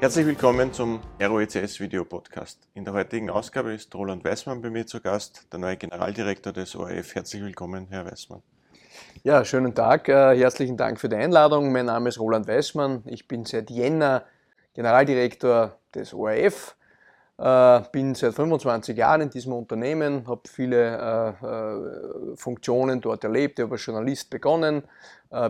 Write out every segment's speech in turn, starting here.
Herzlich willkommen zum ROECS Video Podcast. In der heutigen Ausgabe ist Roland Weißmann bei mir zu Gast, der neue Generaldirektor des ORF. Herzlich willkommen, Herr Weißmann. Ja, schönen Tag. Äh, herzlichen Dank für die Einladung. Mein Name ist Roland Weißmann. Ich bin seit Jänner Generaldirektor des ORF. Äh, bin seit 25 Jahren in diesem Unternehmen, habe viele äh, Funktionen dort erlebt. Habe als Journalist begonnen,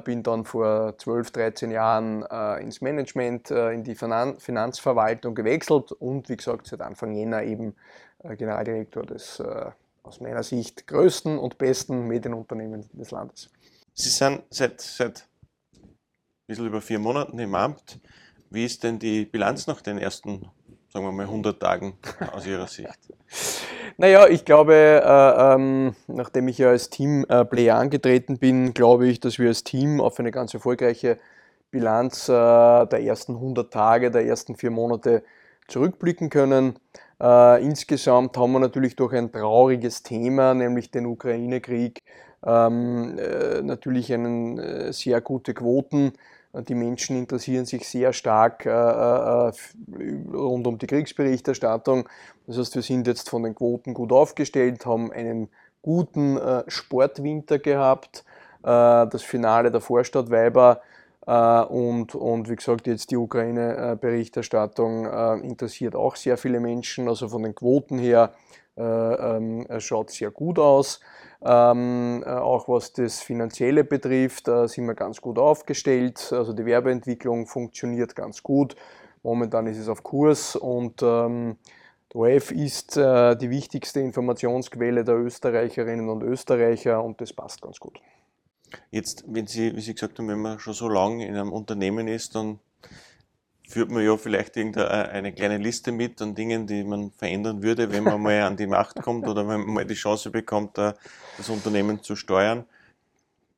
bin dann vor 12, 13 Jahren äh, ins Management, äh, in die Finan Finanzverwaltung gewechselt und wie gesagt seit Anfang Jänner eben Generaldirektor des aus meiner Sicht größten und besten Medienunternehmens des Landes. Sie sind seit, seit ein bisschen über vier Monaten im Amt. Wie ist denn die Bilanz nach den ersten sagen wir mal, 100 Tagen aus Ihrer Sicht? Naja, ich glaube, äh, ähm, nachdem ich ja als Teamplayer äh, angetreten bin, glaube ich, dass wir als Team auf eine ganz erfolgreiche Bilanz äh, der ersten 100 Tage, der ersten vier Monate zurückblicken können. Äh, insgesamt haben wir natürlich durch ein trauriges Thema, nämlich den Ukraine-Krieg, ähm, äh, natürlich einen, äh, sehr gute Quoten die Menschen interessieren sich sehr stark äh, äh, rund um die Kriegsberichterstattung. Das heißt, wir sind jetzt von den Quoten gut aufgestellt, haben einen guten äh, Sportwinter gehabt, äh, das Finale der Vorstadtweiber äh, und, und wie gesagt, jetzt die Ukraine-Berichterstattung äh, interessiert auch sehr viele Menschen. Also von den Quoten her schaut sehr gut aus. Ähm, äh, auch was das Finanzielle betrifft, äh, sind wir ganz gut aufgestellt. Also die Werbeentwicklung funktioniert ganz gut. Momentan ist es auf Kurs und ähm, der ORF ist äh, die wichtigste Informationsquelle der Österreicherinnen und Österreicher und das passt ganz gut. Jetzt, wenn Sie, wie Sie gesagt haben, wenn man schon so lange in einem Unternehmen ist, dann führt man ja vielleicht irgendeine kleine Liste mit an Dingen, die man verändern würde, wenn man mal an die Macht kommt oder wenn man mal die Chance bekommt, das Unternehmen zu steuern.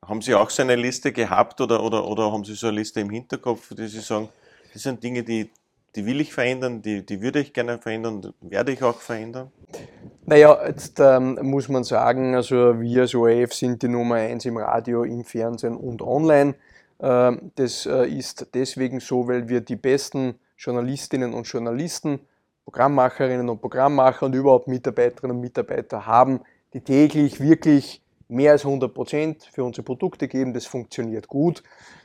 Haben Sie auch so eine Liste gehabt oder, oder, oder haben Sie so eine Liste im Hinterkopf, die Sie sagen, das sind Dinge, die, die will ich verändern, die, die würde ich gerne verändern, werde ich auch verändern? Naja, jetzt ähm, muss man sagen, also wir als ORF sind die Nummer eins im Radio, im Fernsehen und online. Ähm, das äh, ist deswegen so, weil wir die besten Journalistinnen und Journalisten, Programmmacherinnen und Programmmacher und überhaupt Mitarbeiterinnen und Mitarbeiter haben, die täglich wirklich mehr als 100 Prozent für unsere Produkte geben. Das funktioniert gut.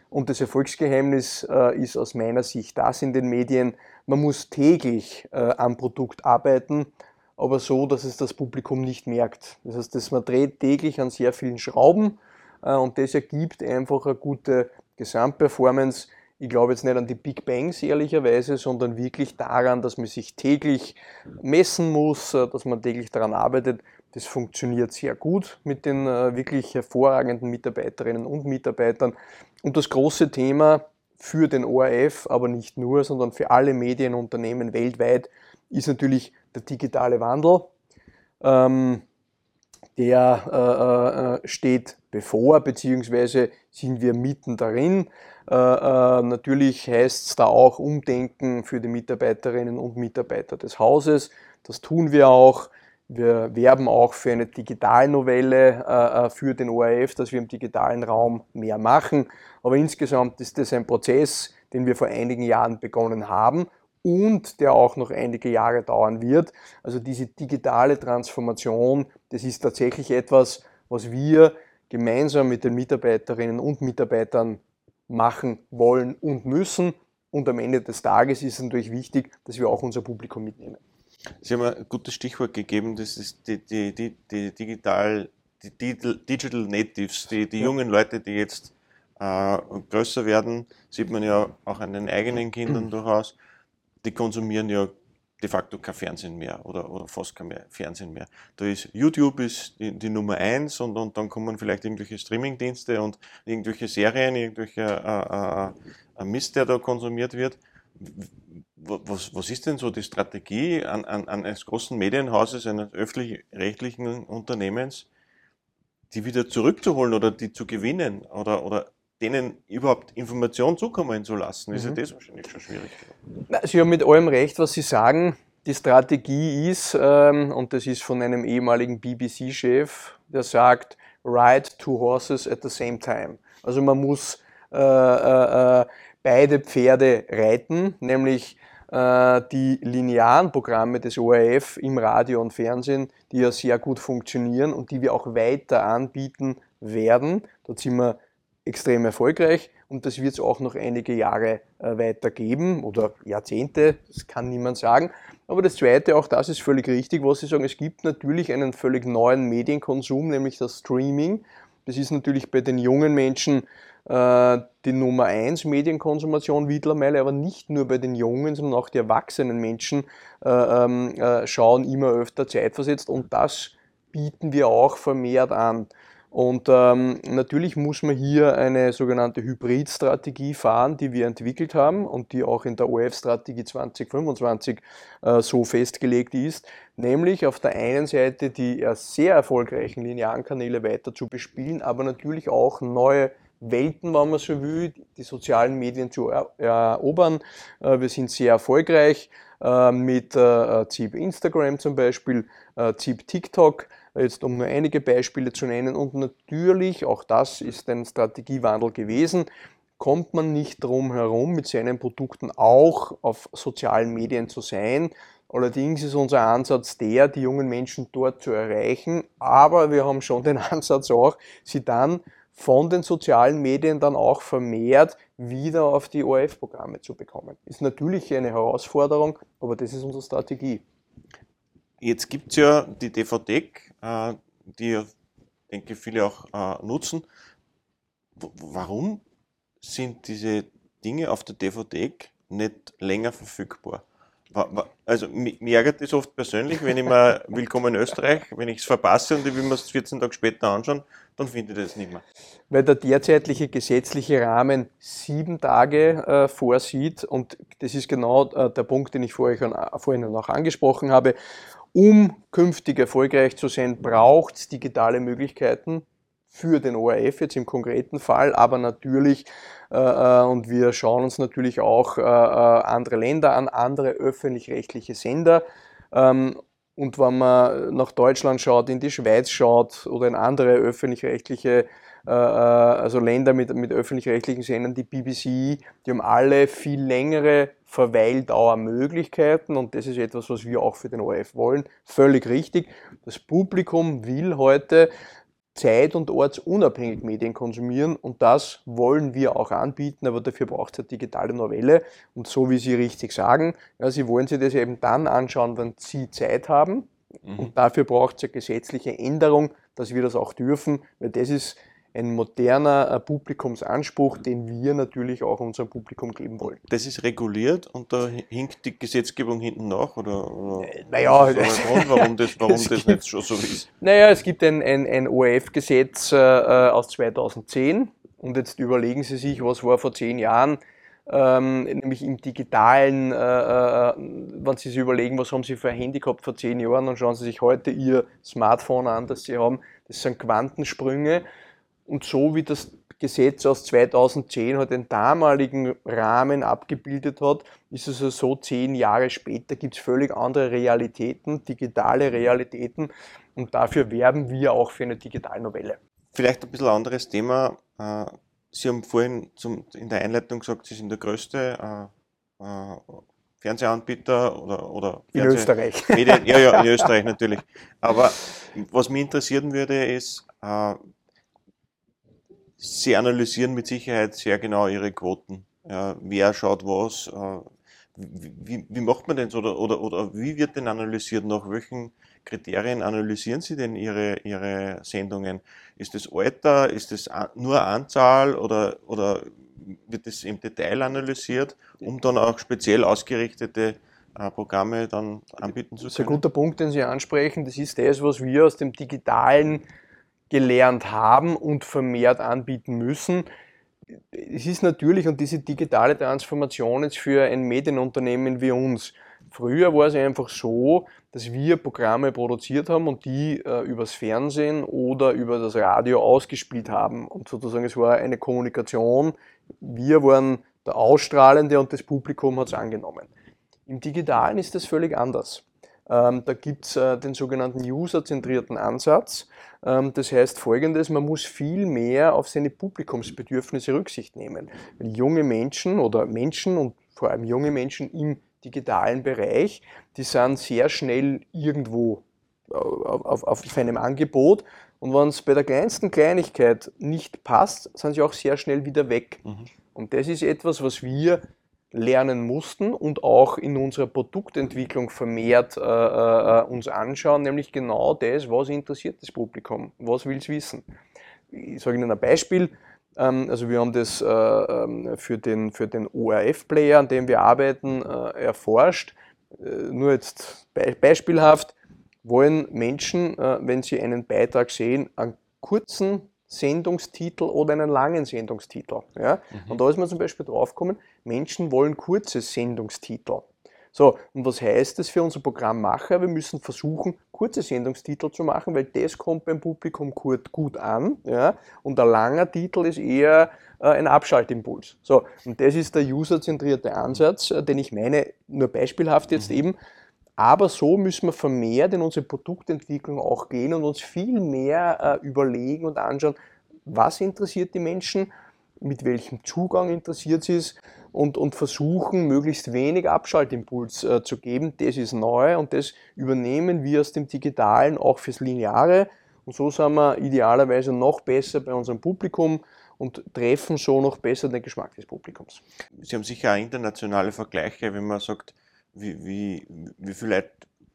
Und das Erfolgsgeheimnis äh, ist aus meiner Sicht das in den Medien. Man muss täglich äh, am Produkt arbeiten, aber so, dass es das Publikum nicht merkt. Das heißt, dass man dreht täglich an sehr vielen Schrauben und das ergibt einfach eine gute Gesamtperformance, ich glaube jetzt nicht an die Big Bangs ehrlicherweise, sondern wirklich daran, dass man sich täglich messen muss, äh, dass man täglich daran arbeitet. Das funktioniert sehr gut mit den äh, wirklich hervorragenden Mitarbeiterinnen und Mitarbeitern. Und das große Thema für den ORF, aber nicht nur, sondern für alle Medienunternehmen weltweit, ist natürlich der digitale Wandel. Ähm, der äh, steht bevor, beziehungsweise sind wir mitten darin. Äh, äh, natürlich heißt es da auch Umdenken für die Mitarbeiterinnen und Mitarbeiter des Hauses. Das tun wir auch. Wir werben auch für eine Digitalnovelle äh, äh für den ORF, dass wir im digitalen Raum mehr machen. Aber insgesamt ist das ein Prozess, den wir vor einigen Jahren begonnen haben und der auch noch einige Jahre dauern wird. Also diese digitale Transformation, das ist tatsächlich etwas, was wir gemeinsam mit den Mitarbeiterinnen und Mitarbeitern machen wollen und müssen. Und am Ende des Tages ist es natürlich wichtig, dass wir auch unser Publikum mitnehmen. Sie haben ein gutes Stichwort gegeben, das ist die, die, die, die digital, die Digital Natives, die, die jungen Leute, die jetzt äh, größer werden, sieht man ja auch an den eigenen Kindern durchaus, die konsumieren ja de facto kein Fernsehen mehr oder, oder fast kein mehr Fernsehen mehr. Da ist YouTube ist die, die Nummer eins und, und dann kommen vielleicht irgendwelche Streamingdienste und irgendwelche Serien, irgendwelche äh, äh, Mist, der da konsumiert wird. Was, was ist denn so die Strategie an, an eines großen Medienhauses, eines öffentlich-rechtlichen Unternehmens, die wieder zurückzuholen oder die zu gewinnen oder, oder denen überhaupt Informationen zukommen zu lassen, ist mhm. ja das wahrscheinlich schon schwierig. Sie haben mit allem recht, was Sie sagen. Die Strategie ist, ähm, und das ist von einem ehemaligen BBC-Chef, der sagt, ride two horses at the same time. Also man muss äh, äh, äh beide Pferde reiten, nämlich äh, die linearen Programme des ORF im Radio und Fernsehen, die ja sehr gut funktionieren und die wir auch weiter anbieten werden. Dort sind wir extrem erfolgreich und das wird es auch noch einige Jahre äh, weitergeben oder Jahrzehnte, das kann niemand sagen. Aber das Zweite, auch das ist völlig richtig, was Sie sagen, es gibt natürlich einen völlig neuen Medienkonsum, nämlich das Streaming. Das ist natürlich bei den jungen Menschen äh, die Nummer 1 Medienkonsumation mittlerweile, aber nicht nur bei den jungen, sondern auch die erwachsenen Menschen äh, ähm, äh, schauen immer öfter zeitversetzt und das bieten wir auch vermehrt an. Und ähm, natürlich muss man hier eine sogenannte Hybridstrategie fahren, die wir entwickelt haben und die auch in der OF-Strategie 2025 äh, so festgelegt ist, nämlich auf der einen Seite die äh, sehr erfolgreichen linearen Kanäle weiter zu bespielen, aber natürlich auch neue Welten, wenn man so will, die sozialen Medien zu erobern. Äh, wir sind sehr erfolgreich äh, mit ZIP Instagram zum Beispiel, ZIP TikTok jetzt um nur einige Beispiele zu nennen. Und natürlich, auch das ist ein Strategiewandel gewesen, kommt man nicht drum herum, mit seinen Produkten auch auf sozialen Medien zu sein. Allerdings ist unser Ansatz der, die jungen Menschen dort zu erreichen, aber wir haben schon den Ansatz auch, sie dann von den sozialen Medien dann auch vermehrt wieder auf die ORF-Programme zu bekommen. Ist natürlich eine Herausforderung, aber das ist unsere Strategie. Jetzt gibt es ja die DVD, äh, die ja, denke viele auch äh, nutzen. warum sind diese Dinge auf der DVD nicht länger verfügbar? Also mich ärgert das oft persönlich, wenn ich mal Willkommen in Österreich, wenn ich es verpasse und ich will mir es 14 Tage später anschauen, dann finde ich das nicht mehr. Weil der derzeitige gesetzliche Rahmen sieben Tage äh, vorsieht und das ist genau äh, der Punkt, den ich vorhin, vorhin noch angesprochen habe. Um künftig erfolgreich zu sein, braucht es digitale Möglichkeiten für den ORF jetzt im konkreten Fall, aber natürlich, äh, äh, und wir schauen uns natürlich auch äh, äh, andere Länder an, andere öffentlich-rechtliche Sender. Ähm, und wenn man nach Deutschland schaut, in die Schweiz schaut oder in andere öffentlich-rechtliche äh, äh, also Länder mit, mit öffentlich-rechtlichen Sendern, die BBC, die haben alle viel längere Verweildauermöglichkeiten und das ist etwas, was wir auch für den ORF wollen. Völlig richtig. Das Publikum will heute zeit- und ortsunabhängig Medien konsumieren und das wollen wir auch anbieten, aber dafür braucht es eine digitale Novelle und so wie Sie richtig sagen, ja, Sie wollen sich das eben dann anschauen, wenn Sie Zeit haben mhm. und dafür braucht es eine gesetzliche Änderung, dass wir das auch dürfen, weil das ist ein moderner äh, Publikumsanspruch, den wir natürlich auch unserem Publikum geben wollen. Das ist reguliert und da hinkt die Gesetzgebung hinten nach? Oder, oder äh, naja, Grund, warum das, warum das gibt, nicht schon so ist? Naja, es gibt ein, ein, ein ORF-Gesetz äh, äh aus 2010 und jetzt überlegen Sie sich, was war vor zehn Jahren. Ähm, nämlich im digitalen, äh, äh, wenn Sie sich überlegen, was haben Sie für ein Handy gehabt vor zehn Jahren, dann schauen Sie sich heute Ihr Smartphone an, das Sie haben. Das sind Quantensprünge. Und so wie das Gesetz aus 2010 halt den damaligen Rahmen abgebildet hat, ist es also so, zehn Jahre später gibt es völlig andere Realitäten, digitale Realitäten und dafür werben wir auch für eine Digitalnovelle. Vielleicht ein bisschen anderes Thema. Äh, Sie haben vorhin zum, in der Einleitung gesagt, Sie sind der größte äh, äh, Fernsehanbieter oder, oder Fernseh in Österreich. Medien, ja, ja, in Österreich natürlich. Aber was mich interessieren würde, ist, Sie analysieren mit Sicherheit sehr genau Ihre Quoten. Ja, wer schaut was? Äh, wie, wie, macht man denn so oder, oder, oder wie wird denn analysiert? Nach welchen Kriterien analysieren Sie denn Ihre, Ihre Sendungen? Ist es Alter? Ist es nur Anzahl oder, oder wird es im Detail analysiert, um dann auch speziell ausgerichtete äh, Programme dann anbieten zu können? Das ist ein guter Punkt, den Sie ansprechen. Das ist das, was wir aus dem digitalen gelernt haben und vermehrt anbieten müssen. Es ist natürlich, und diese digitale Transformation jetzt für ein Medienunternehmen wie uns, früher war es einfach so, dass wir Programme produziert haben und die äh, übers Fernsehen oder über das Radio ausgespielt haben. Und sozusagen es war eine Kommunikation. Wir waren der Ausstrahlende und das Publikum hat es angenommen. Im Digitalen ist das völlig anders. Ähm, da gibt es äh, den sogenannten userzentrierten Ansatz. Ähm, das heißt folgendes, man muss viel mehr auf seine Publikumsbedürfnisse Rücksicht nehmen. Weil junge Menschen oder Menschen und vor allem junge Menschen im digitalen Bereich, die sind sehr schnell irgendwo auf, auf, auf einem Angebot und wenn es bei der kleinsten Kleinigkeit nicht passt, sind sie auch sehr schnell wieder weg. Mhm. Und das ist etwas, was wir lernen mussten und auch in unserer Produktentwicklung vermehrt äh, äh, uns anschauen, nämlich genau das, was interessiert das Publikum, was will es wissen. Ich sage Ihnen ein Beispiel. Ähm, also wir haben das äh, ähm, für den, für den ORF-Player, an dem wir arbeiten, äh, erforscht. Äh, nur jetzt be beispielhaft wollen Menschen, äh, wenn sie einen Beitrag sehen, einen kurzen Sendungstitel oder einen langen Sendungstitel. Ja? Mhm. Und da ist man zum Beispiel draufgekommen, Menschen wollen kurze Sendungstitel. So, und was heißt das für unser Programmmacher? Wir müssen versuchen, kurze Sendungstitel zu machen, weil das kommt beim Publikum gut an. Ja? Und ein langer Titel ist eher äh, ein Abschaltimpuls. So, und das ist der userzentrierte Ansatz, äh, den ich meine, nur beispielhaft jetzt mhm. eben, aber so müssen wir vermehrt in unsere Produktentwicklung auch gehen und uns viel mehr äh, überlegen und anschauen, was interessiert die Menschen, mit welchem Zugang interessiert sie es und, und versuchen, möglichst wenig Abschaltimpuls äh, zu geben. Das ist neu und das übernehmen wir aus dem Digitalen auch fürs Lineare. Und so sind wir idealerweise noch besser bei unserem Publikum und treffen so noch besser den Geschmack des Publikums. Sie haben sicher auch internationale Vergleiche, wenn man sagt, wie, wie, wie viele Leute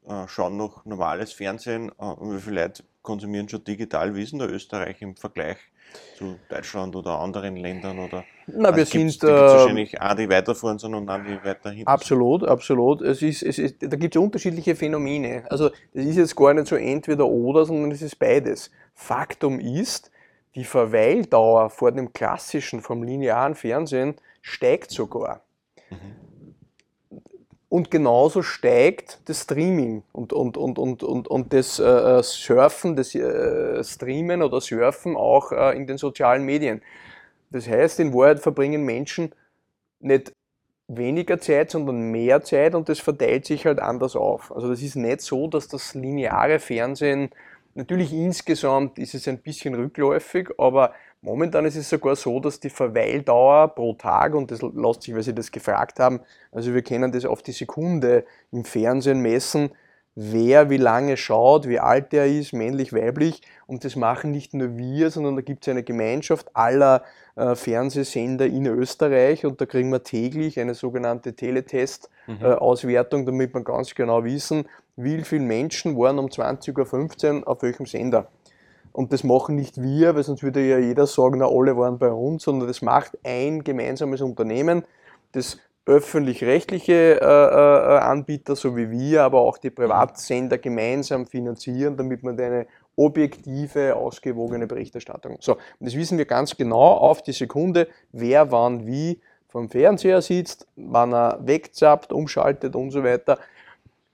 äh, schauen noch normales Fernsehen äh, und wie viele Leute konsumieren schon digital? Wie ist denn der Österreich im Vergleich zu Deutschland oder anderen Ländern? Oder, Na, wir also sind. Da gibt es wahrscheinlich auch die weiterfahren, sondern auch die weiter hinten. Absolut, absolut. Es ist, es ist, da gibt es unterschiedliche Phänomene. Also, das ist jetzt gar nicht so entweder oder, sondern es ist beides. Faktum ist, die Verweildauer vor dem klassischen, vom linearen Fernsehen steigt sogar. Mhm. Und genauso steigt das Streaming und, und, und, und, und, und das äh, Surfen, das äh, Streamen oder Surfen auch äh, in den sozialen Medien. Das heißt, in Wahrheit verbringen Menschen nicht weniger Zeit, sondern mehr Zeit und das verteilt sich halt anders auf. Also das ist nicht so, dass das lineare Fernsehen, natürlich insgesamt ist es ein bisschen rückläufig, aber Momentan ist es sogar so, dass die Verweildauer pro Tag, und das lässt sich, weil Sie das gefragt haben, also wir können das auf die Sekunde im Fernsehen messen, wer wie lange schaut, wie alt er ist, männlich, weiblich. Und das machen nicht nur wir, sondern da gibt es eine Gemeinschaft aller äh, Fernsehsender in Österreich und da kriegen wir täglich eine sogenannte Teletest-Auswertung, mhm. äh, damit wir ganz genau wissen, wie viele Menschen waren um 20.15 Uhr auf welchem Sender. Und das machen nicht wir, weil sonst würde ja jeder sagen, na alle waren bei uns, sondern das macht ein gemeinsames Unternehmen, das öffentlich-rechtliche äh, äh, Anbieter, so wie wir, aber auch die Privatsender gemeinsam finanzieren, damit man eine objektive, ausgewogene Berichterstattung. So, und das wissen wir ganz genau auf die Sekunde, wer wann wie vom Fernseher sitzt, wann er wegzappt, umschaltet und so weiter.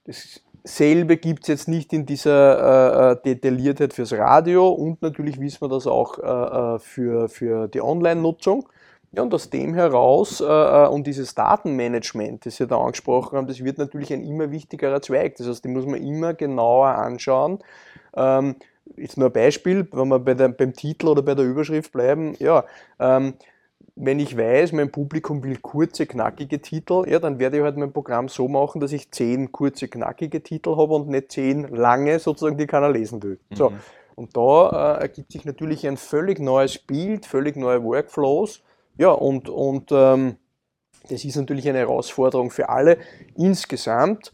Das Selbe gibt es jetzt nicht in dieser äh, äh, Detailliertheit fürs Radio und natürlich wissen wir das auch äh, äh, für, für die Online-Nutzung. Ja, und aus dem heraus äh, äh, und dieses Datenmanagement, das Sie da angesprochen haben, das wird natürlich ein immer wichtigerer Zweig. Das heißt, die muss man immer genauer anschauen. Ähm, jetzt nur ein Beispiel, wenn wir bei der, beim Titel oder bei der Überschrift bleiben. Ja, ähm, wenn ich weiß, mein Publikum will kurze, knackige Titel, ja, dann werde ich halt mein Programm so machen, dass ich zehn kurze, knackige Titel habe und nicht zehn lange, sozusagen, die keiner lesen will. Mhm. So. Und da äh, ergibt sich natürlich ein völlig neues Bild, völlig neue Workflows. Ja, und, und ähm, das ist natürlich eine Herausforderung für alle. Insgesamt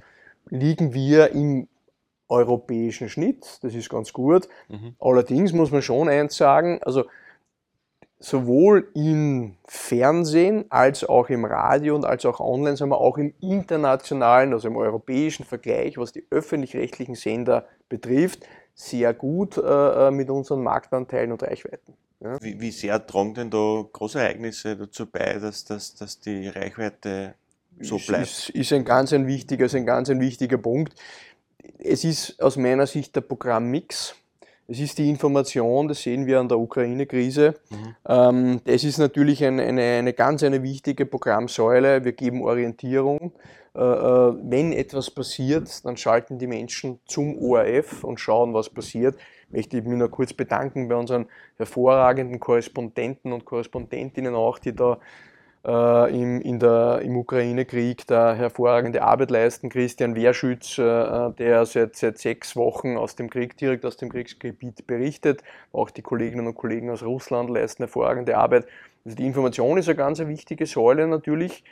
liegen wir im europäischen Schnitt, das ist ganz gut. Mhm. Allerdings muss man schon eins sagen, also sowohl im Fernsehen als auch im Radio und als auch online, sondern auch im internationalen, also im europäischen Vergleich, was die öffentlich-rechtlichen Sender betrifft, sehr gut äh, äh, mit unseren Marktanteilen und Reichweiten. Ja. Wie, wie, sehr tragen denn da große Ereignisse dazu bei, dass, dass, dass die Reichweite so bleibt? Ist, ist ein ganz ein wichtiger, ist ein ganz ein wichtiger Punkt. Es ist aus meiner Sicht der Programmmix es ist die Information, das sehen wir an der Ukraine-Krise. Mhm. Das ist natürlich eine, eine, eine, ganz eine wichtige Programmsäule. Wir geben Orientierung. Äh, äh, wenn etwas passiert, dann schalten die Menschen zum ORF und schauen, was passiert. Ich möchte mich nur kurz bedanken bei unseren hervorragenden Korrespondenten und Korrespondentinnen auch, die da äh, im, in der, im Ukraine-Krieg da hervorragende Arbeit leisten. Christian Wehrschütz, äh, der seit, seit sechs Wochen aus dem Krieg, direkt aus dem Kriegsgebiet berichtet. Auch die Kolleginnen und Kollegen aus Russland leisten hervorragende Arbeit. Also die Information ist eine ganz wichtige Säule natürlich.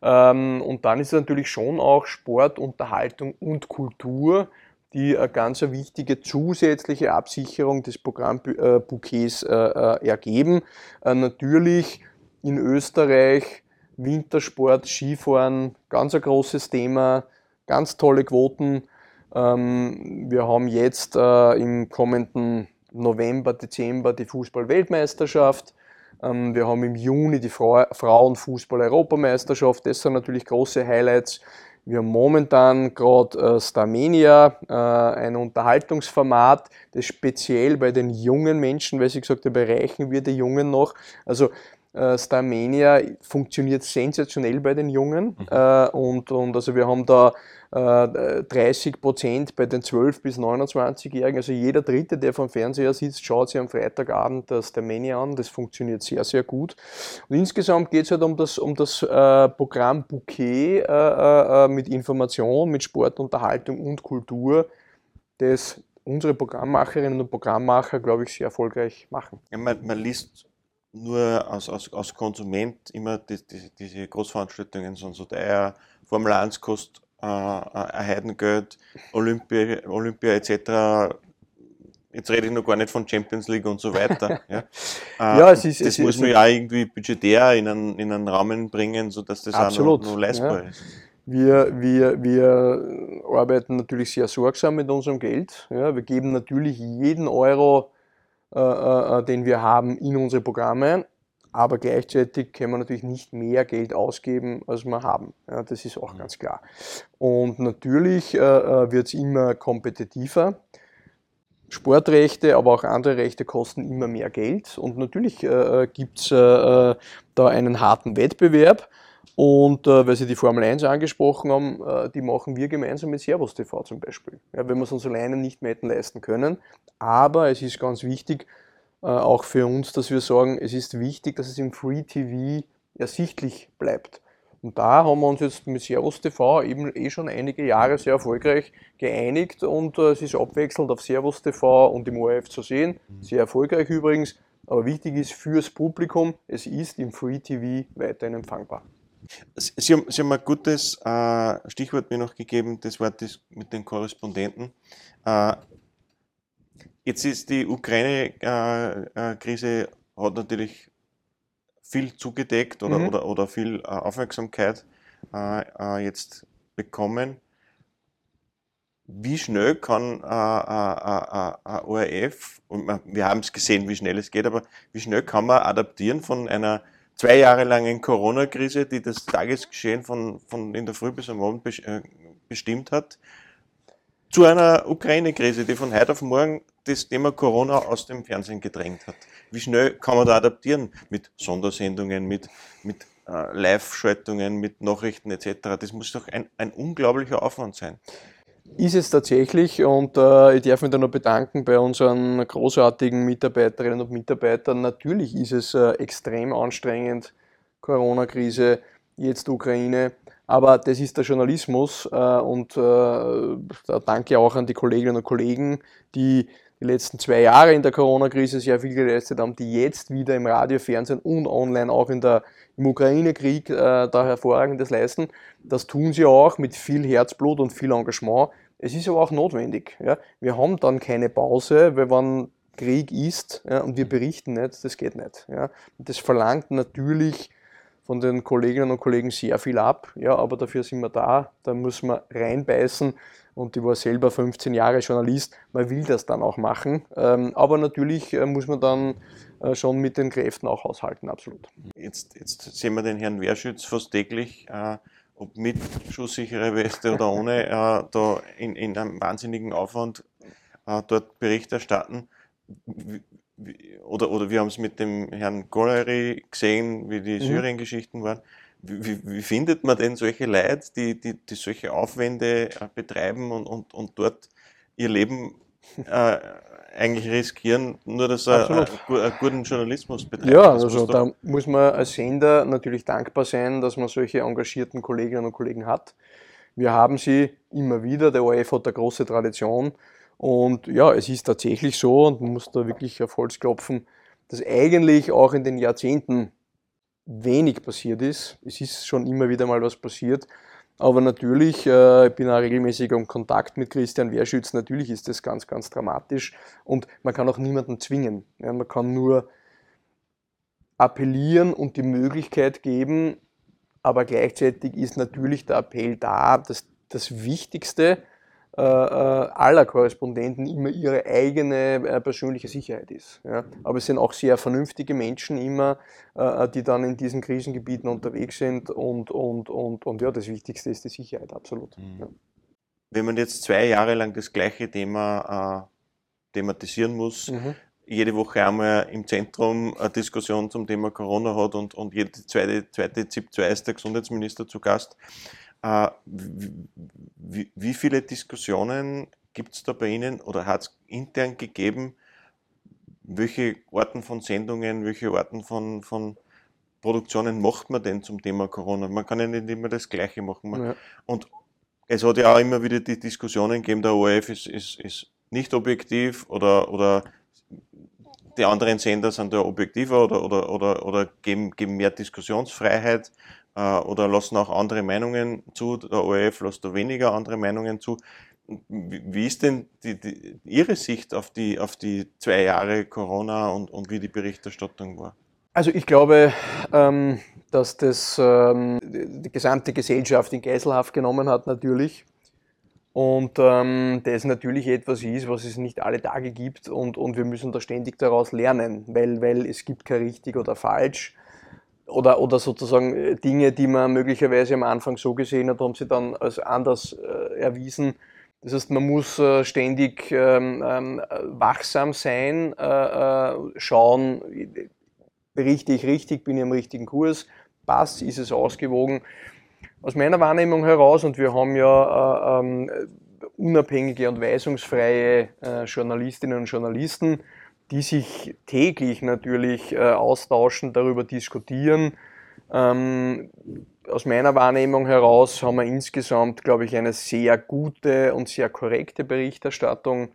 Ähm, und dann ist es natürlich schon auch Sport, Unterhaltung und Kultur, die eine ganz wichtige zusätzliche Absicherung des Programmbouquets äh, äh, ergeben. Natürlich in Österreich Wintersport, Skifahren, ganz ein großes Thema, ganz tolle Quoten. Ähm, wir haben jetzt äh, im kommenden November, Dezember die Fußball-Weltmeisterschaft. Ähm, wir haben im Juni die Frauenfußball-Europameisterschaft. Das sind natürlich große Highlights. Wir haben momentan gerade äh, Starmania, äh, ein Unterhaltungsformat, das speziell bei den jungen Menschen, weil Sie gesagt haben, erreichen wir die Jungen noch. Also äh, Starmania funktioniert sensationell bei den Jungen mhm. äh, und, und also wir haben da äh, 30 Prozent bei den 12- bis 29-Jährigen. Also jeder Dritte, der vom Fernseher sitzt, schaut sich am Freitagabend das Starmania an. Das funktioniert sehr, sehr gut. Und insgesamt geht es halt um das, um das äh, Programm Bouquet äh, äh, mit Information, mit Sport, Unterhaltung und Kultur, das unsere Programmmacherinnen und Programmmacher, glaube ich, sehr erfolgreich machen. Ja, man, man liest nur als, als, als Konsument immer die, die, diese Großveranstaltungen, sind so der Formel 1 kostet äh, ein Heidengeld, Olympia, Olympia etc. Jetzt rede ich noch gar nicht von Champions League und so weiter. ja, äh, ja es ist, das es muss man ja irgendwie budgetär in einen, in einen Rahmen bringen, sodass das absolut, auch noch, noch leistbar ja. ist. Wir, wir, wir arbeiten natürlich sehr sorgsam mit unserem Geld. Ja, wir geben natürlich jeden Euro äh, äh, äh, den wir haben, in unsere Programme. Aber gleichzeitig können wir natürlich nicht mehr Geld ausgeben, als wir haben. Ja, das ist auch mhm. ganz klar. Und natürlich äh, wird es immer kompetitiver. Sportrechte, aber auch andere Rechte kosten immer mehr Geld. Und natürlich äh, gibt es äh, da einen harten Wettbewerb. Und äh, weil Sie die Formel 1 angesprochen haben, äh, die machen wir gemeinsam mit Servus TV zum Beispiel. Ja, wenn wir es uns alleine nicht mehr hätten leisten können. Aber es ist ganz wichtig, äh, auch für uns, dass wir sagen, es ist wichtig, dass es im Free TV ersichtlich bleibt. Und da haben wir uns jetzt mit Servus TV eben eh schon einige Jahre sehr erfolgreich geeinigt und äh, es ist abwechselnd auf Servus TV und im ORF zu sehen. Mhm. Sehr erfolgreich übrigens. Aber wichtig ist fürs Publikum, es ist im Free TV weiterhin empfangbar. Sie haben, Sie haben ein gutes äh, Stichwort mir noch gegeben, das war das mit den Korrespondenten. Äh, jetzt ist die Ukraine-Krise, äh, äh hat natürlich viel zugedeckt oder, mhm. oder, oder viel äh, Aufmerksamkeit jetzt bekommen. Wie schnell kann ein ORF, und wir haben es gesehen, wie schnell es geht, aber wie schnell kann man adaptieren von einer zwei Jahre langen Corona-Krise, die das Tagesgeschehen von, von in der Früh bis am Abend äh, bestimmt hat, zu einer Ukraine-Krise, die von heute auf morgen das Thema Corona aus dem Fernsehen gedrängt hat. Wie schnell kann man da adaptieren mit Sondersendungen, mit, mit äh, Live-Schaltungen, mit Nachrichten etc.? Das muss doch ein, ein unglaublicher Aufwand sein. Ist es tatsächlich und äh, ich darf mich da noch bedanken bei unseren großartigen Mitarbeiterinnen und Mitarbeitern. Natürlich ist es äh, extrem anstrengend, Corona-Krise, jetzt Ukraine, aber das ist der Journalismus äh, und äh, da danke auch an die Kolleginnen und Kollegen, die die letzten zwei Jahre in der Corona-Krise sehr viel geleistet haben, die jetzt wieder im Radio, Fernsehen und online auch in der, im Ukraine-Krieg äh, da hervorragendes leisten. Das tun sie auch mit viel Herzblut und viel Engagement. Es ist aber auch notwendig. Ja. Wir haben dann keine Pause, weil wenn Krieg ist ja, und wir berichten nicht, das geht nicht. Ja. Das verlangt natürlich von den Kolleginnen und Kollegen sehr viel ab, ja, aber dafür sind wir da, da müssen wir reinbeißen und ich war selber 15 Jahre Journalist, man will das dann auch machen, ähm, aber natürlich äh, muss man dann äh, schon mit den Kräften auch haushalten, absolut. Jetzt, jetzt sehen wir den Herrn Wehrschütz fast täglich, äh, ob mit schusssichere Weste oder ohne, da in, in, einem wahnsinnigen Aufwand dort Bericht erstatten. Oder, oder wir haben es mit dem Herrn Gollery gesehen, wie die mhm. Syrien-Geschichten waren. Wie, wie, findet man denn solche Leute, die, die, die solche Aufwände äh, betreiben und, und, und dort ihr Leben äh, eigentlich riskieren, nur dass er einen, einen guten Journalismus betreibt. Ja, also da muss man als Sender natürlich dankbar sein, dass man solche engagierten Kolleginnen und Kollegen hat. Wir haben sie immer wieder, der ORF hat eine große Tradition und ja, es ist tatsächlich so und man muss da wirklich auf Holz klopfen, dass eigentlich auch in den Jahrzehnten wenig passiert ist. Es ist schon immer wieder mal was passiert. Aber natürlich, äh, ich bin auch regelmäßig im Kontakt mit Christian Wehrschütz, natürlich ist das ganz, ganz dramatisch und man kann auch niemanden zwingen. Ja, man kann nur appellieren und die Möglichkeit geben, aber gleichzeitig ist natürlich der Appell da, dass das Wichtigste äh, aller Korrespondenten immer ihre eigene äh, persönliche Sicherheit ist. Ja. Aber es sind auch sehr vernünftige Menschen immer, die dann in diesen Krisengebieten unterwegs sind und, und, und, und ja, das Wichtigste ist die Sicherheit, absolut. Mhm. Ja. Wenn man jetzt zwei Jahre lang das gleiche Thema äh, thematisieren muss, mhm. jede Woche einmal im Zentrum eine Diskussion zum Thema Corona hat und, und jede zweite, zweite ZIP-2 ist der Gesundheitsminister zu Gast, äh, wie, wie, viele Diskussionen gibt es da bei Ihnen oder hat es intern gegeben, welche Arten von Sendungen, welche Arten von, von Produktionen macht man denn zum Thema Corona? Man kann ja nicht immer das Gleiche machen. Ja. Und es hat ja auch immer wieder die Diskussionen gegeben, der ORF ist, ist, ist nicht objektiv oder, oder die anderen Sender sind da objektiver oder, oder, oder, oder geben, geben mehr Diskussionsfreiheit äh, oder lassen auch andere Meinungen zu. Der ORF lässt da weniger andere Meinungen zu. Wie ist denn die, die, Ihre Sicht auf die, auf die zwei Jahre Corona und, und wie die Berichterstattung war? Also ich glaube, ähm, dass das ähm, die gesamte Gesellschaft in Geiselhaft genommen hat natürlich. Und ähm, das natürlich etwas ist, was es nicht alle Tage gibt und, und wir müssen da ständig daraus lernen, weil, weil es gibt kein richtig oder falsch oder, oder sozusagen äh, Dinge, die man möglicherweise am Anfang so gesehen hat, haben sie dann als anders äh, erwiesen. Das heißt, man muss äh, ständig ähm, ähm, wachsam sein, äh, äh schauen, berichte ich richtig, bin ich am richtigen Kurs, passt, ist es ausgewogen. Aus meiner Wahrnehmung heraus, und wir haben ja äh, ähm, unabhängige und weisungsfreie Journalistinnen und Journalisten, die sich täglich natürlich äh, austauschen, darüber diskutieren. Ähm, aus meiner Wahrnehmung heraus haben wir insgesamt, glaube ich, eine sehr gute und sehr korrekte Berichterstattung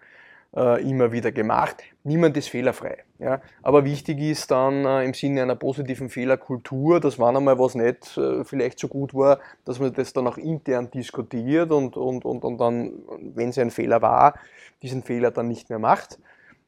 äh, immer wieder gemacht. Niemand ist fehlerfrei. Ja? Aber wichtig ist dann äh, im Sinne einer positiven Fehlerkultur, dass wann einmal was nicht äh, vielleicht so gut war, dass man das dann auch intern diskutiert und, und, und, und dann, wenn es ein Fehler war, diesen Fehler dann nicht mehr macht.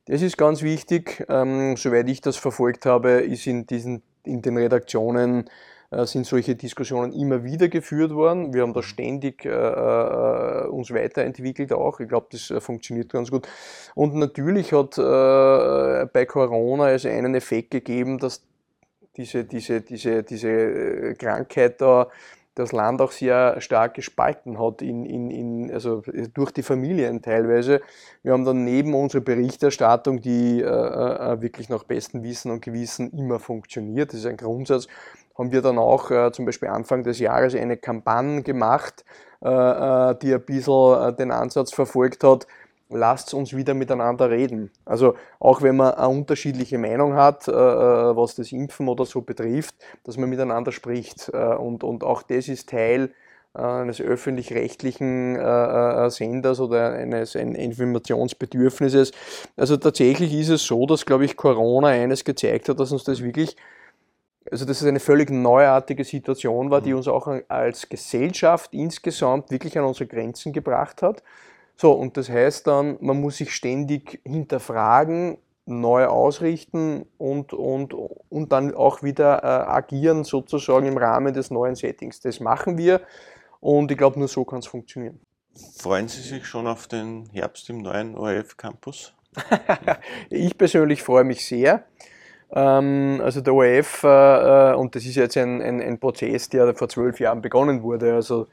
Das ist ganz wichtig. Ähm, soweit ich das verfolgt habe, ist in, diesen, in den Redaktionen äh, sind solche Diskussionen immer wieder geführt worden. Wir haben da ständig äh, äh, uns weiterentwickelt auch. Ich glaube, das äh, funktioniert ganz gut. Und natürlich hat äh, bei Corona es einen Effekt gegeben, dass diese, diese, diese, diese äh, Krankheit da das Land auch sehr stark gespalten hat, in, in, in, also durch die Familien teilweise. Wir haben dann neben unserer Berichterstattung, die äh, äh, wirklich nach bestem Wissen und Gewissen immer funktioniert, das ist ein Grundsatz, haben wir dann auch äh, zum Beispiel Anfang des Jahres eine Kampagne gemacht, äh, äh, die ein bisschen äh, den Ansatz verfolgt hat, lasst uns wieder miteinander reden. Also auch wenn man eine unterschiedliche Meinung hat, äh, äh, was das Impfen oder so betrifft, dass man miteinander spricht. Äh, und, und auch das ist Teil äh, eines öffentlich-rechtlichen äh, Senders oder eines ein Informationsbedürfnisses. Also tatsächlich ist es so, dass, glaube ich, Corona eines gezeigt hat, dass uns das wirklich also dass es eine völlig neuartige Situation war, die mhm. uns auch als Gesellschaft insgesamt wirklich an unsere Grenzen gebracht hat. So, und das heißt dann, man muss sich ständig hinterfragen, neu ausrichten und, und, und dann auch wieder äh, agieren, sozusagen im Rahmen des neuen Settings. Das machen wir und ich glaube, nur so kann es funktionieren. Freuen Sie sich schon auf den Herbst im neuen ORF Campus? ich persönlich freue mich sehr. Ähm, also der ORF, äh, äh, und das ist jetzt ein, ein, ein Prozess, der vor zwölf Jahren begonnen wurde. Also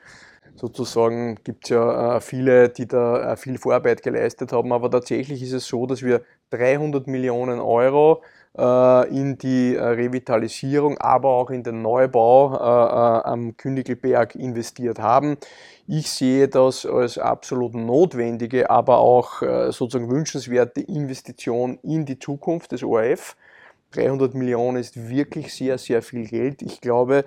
sozusagen gibt es ja äh, viele, die da äh, viel Vorarbeit geleistet haben, aber tatsächlich ist es so, dass wir 300 Millionen Euro äh, in die Revitalisierung, aber auch in den Neubau am Königelberg investiert haben. Ich sehe das als absolut notwendige, aber auch sozusagen wünschenswerte Investition in die Zukunft des ORF. 300 Millionen ist wirklich sehr, sehr viel Geld. Ich glaube,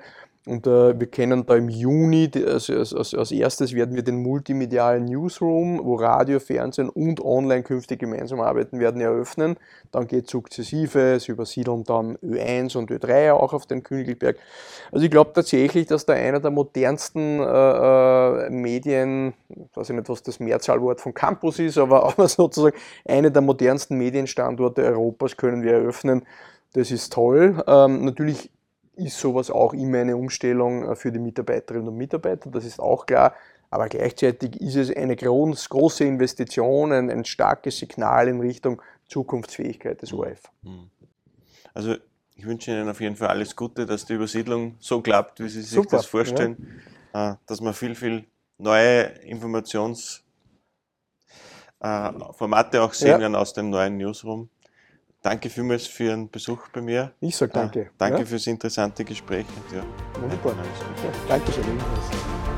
und äh, wir kennen da im Juni, also als, als, als, erstes werden wir den multimedialen Newsroom, wo Radio, Fernsehen und Online künftig gemeinsam arbeiten werden, eröffnen. Dann geht sukzessive, sie übersiedeln dann Ö1 und Ö3 auch auf den Königelberg. Also ich glaube tatsächlich, dass da einer der modernsten äh, äh, Medien, ich weiß nicht, was das Mehrzahlwort von Campus ist, aber, aber sozusagen eine der modernsten Medienstandorte Europas können wir eröffnen. Das ist toll. Ähm, natürlich ist sowas auch immer eine Umstellung äh, für die Mitarbeiterinnen und Mitarbeiter, das ist auch klar. Aber gleichzeitig ist es eine große Investition, ein, ein starkes Signal in Richtung Zukunftsfähigkeit des ORF. Mhm. Also ich wünsche Ihnen auf jeden Fall alles Gute, dass die Übersiedlung so klappt, wie Sie sich Super, das vorstellen, ja. Äh, dass man viel, viel neue Informationsformate äh, auch sehen ja. aus dem neuen Newsroom. Danke vielmals für Ihren Besuch bei mir. Ich sage danke. danke ja. fürs interessante Gespräch. Und ja, Wunderbar. Danke schön.